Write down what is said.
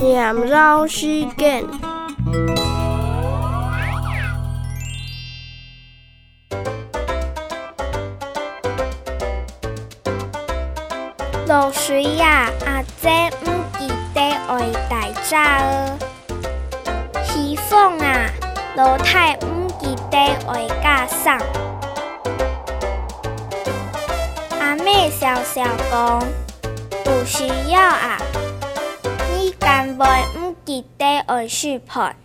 念老时间。落水啊，阿姐唔记得爱大家哦。西风啊，老太唔记得爱加上。阿妹笑笑讲，不需要啊，你根本唔记得爱书盘。